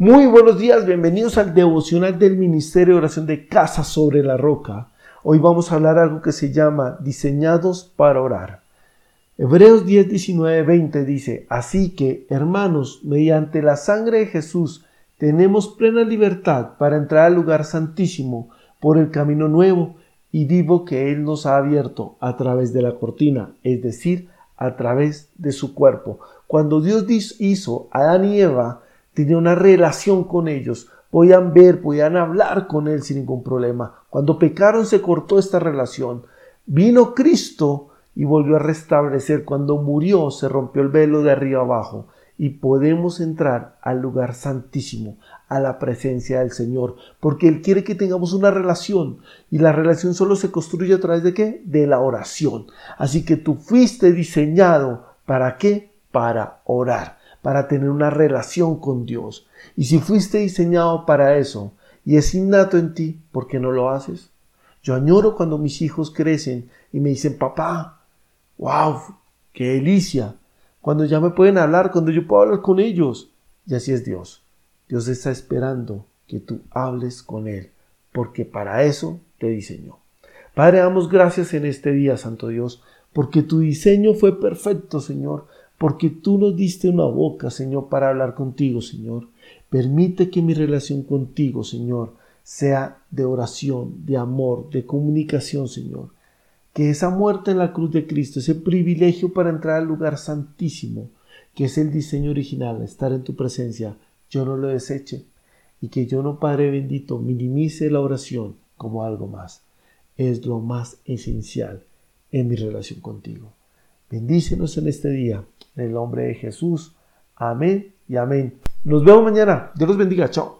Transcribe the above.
Muy buenos días, bienvenidos al devocional del Ministerio de Oración de Casa sobre la Roca. Hoy vamos a hablar algo que se llama diseñados para orar. Hebreos 10, 19, 20 dice, así que, hermanos, mediante la sangre de Jesús tenemos plena libertad para entrar al lugar santísimo por el camino nuevo y vivo que Él nos ha abierto a través de la cortina, es decir, a través de su cuerpo. Cuando Dios hizo a Adán y Eva, tenía una relación con ellos, podían ver, podían hablar con Él sin ningún problema. Cuando pecaron se cortó esta relación. Vino Cristo y volvió a restablecer. Cuando murió se rompió el velo de arriba abajo y podemos entrar al lugar santísimo, a la presencia del Señor, porque Él quiere que tengamos una relación y la relación solo se construye a través de qué? De la oración. Así que tú fuiste diseñado para qué? Para orar, para tener una relación con Dios. Y si fuiste diseñado para eso y es innato en ti, ¿por qué no lo haces? Yo añoro cuando mis hijos crecen y me dicen, papá, wow, qué delicia cuando ya me pueden hablar, cuando yo puedo hablar con ellos. Y así es Dios. Dios está esperando que tú hables con Él, porque para eso te diseñó. Padre, damos gracias en este día, Santo Dios, porque tu diseño fue perfecto, Señor, porque tú nos diste una boca, Señor, para hablar contigo, Señor. Permite que mi relación contigo, Señor, sea de oración, de amor, de comunicación, Señor que esa muerte en la cruz de Cristo, ese privilegio para entrar al lugar santísimo, que es el diseño original, estar en tu presencia, yo no lo deseche y que yo no, Padre bendito, minimice la oración como algo más. Es lo más esencial en mi relación contigo. Bendícenos en este día, en el nombre de Jesús. Amén y amén. Nos vemos mañana. Dios los bendiga. Chao.